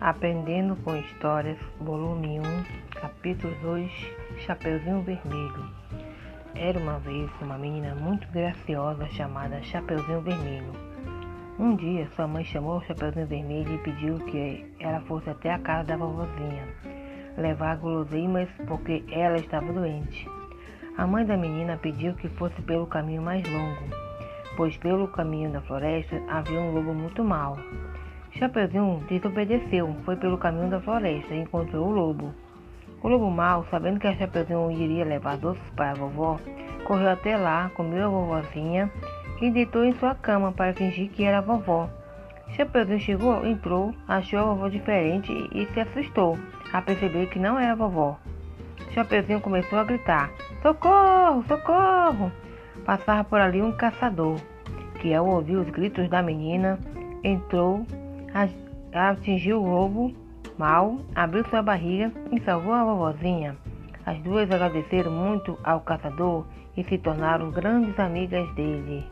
Aprendendo com Histórias, volume 1, capítulo 2, Chapeuzinho Vermelho. Era uma vez uma menina muito graciosa chamada Chapeuzinho Vermelho. Um dia, sua mãe chamou o Chapeuzinho Vermelho e pediu que ela fosse até a casa da vovozinha levar guloseimas porque ela estava doente. A mãe da menina pediu que fosse pelo caminho mais longo, pois pelo caminho da floresta havia um lobo muito mau. Chapeuzinho desobedeceu, foi pelo caminho da floresta e encontrou o lobo. O lobo mau, sabendo que a Chapeuzinho iria levar doces para a vovó, correu até lá, comeu a vovozinha e deitou em sua cama para fingir que era a vovó. Chapeuzinho chegou, entrou, achou a vovó diferente e se assustou a perceber que não era a vovó. Chapeuzinho começou a gritar: Socorro, socorro! Passava por ali um caçador, que ao ouvir os gritos da menina, entrou atingiu o lobo mal, abriu sua barriga e salvou a vovozinha. As duas agradeceram muito ao caçador e se tornaram grandes amigas dele.